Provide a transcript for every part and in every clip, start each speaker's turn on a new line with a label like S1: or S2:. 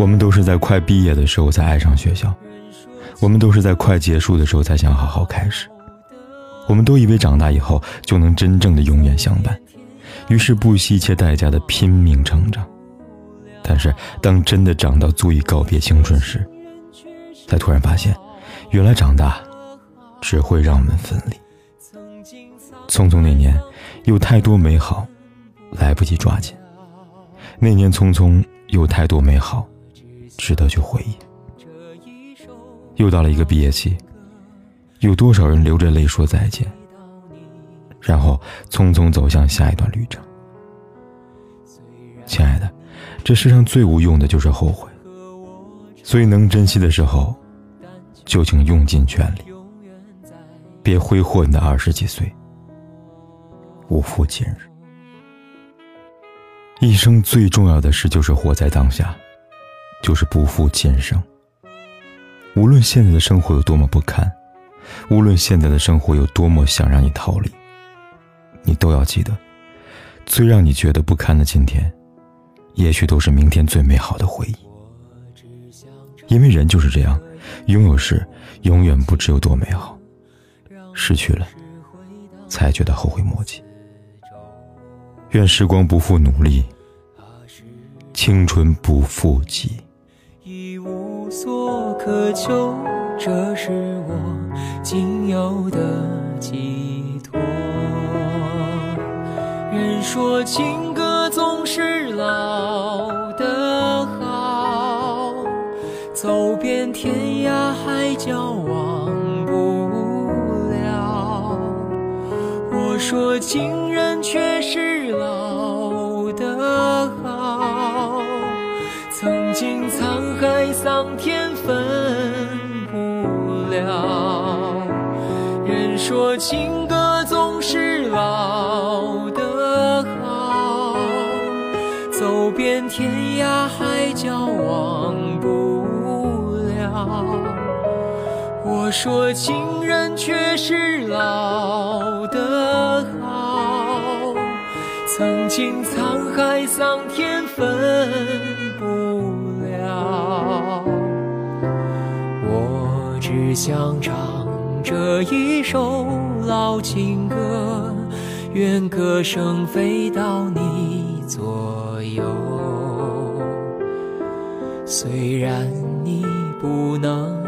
S1: 我们都是在快毕业的时候才爱上学校，我们都是在快结束的时候才想好好开始。我们都以为长大以后就能真正的永远相伴，于是不惜一切代价的拼命成长。但是当真的长到足以告别青春时，才突然发现，原来长大只会让我们分离。匆匆那年，有太多美好来不及抓紧；那年匆匆，有太多美好值得去回忆。又到了一个毕业季，有多少人流着泪说再见，然后匆匆走向下一段旅程？亲爱的，这世上最无用的就是后悔，所以能珍惜的时候，就请用尽全力，别挥霍你的二十几岁。不负今日，一生最重要的事就是活在当下，就是不负今生。无论现在的生活有多么不堪，无论现在的生活有多么想让你逃离，你都要记得，最让你觉得不堪的今天，也许都是明天最美好的回忆。因为人就是这样，拥有时永远不知有多美好，失去了，才觉得后悔莫及。愿时光不负努力，青春不负己。
S2: 所渴求，这是我仅有的寄托。人说情歌总是老的好，走遍天涯海角忘不了。我说情人却是老。曾经沧海桑田分不了，人说情歌总是老的好，走遍天涯海角忘不了。我说情人却是老的好，曾经沧海桑田想唱这一首老情歌，愿歌声飞到你左右。虽然你不能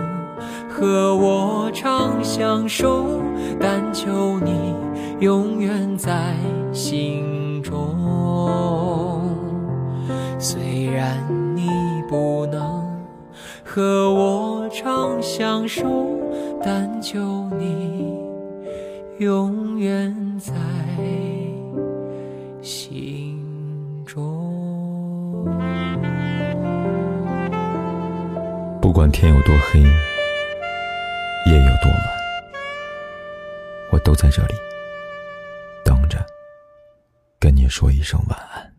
S2: 和我长相守，但求你永远在心中。虽然你不能和我。长相守，但求你永远在心中。
S1: 不管天有多黑，夜有多晚，我都在这里等着，跟你说一声晚安。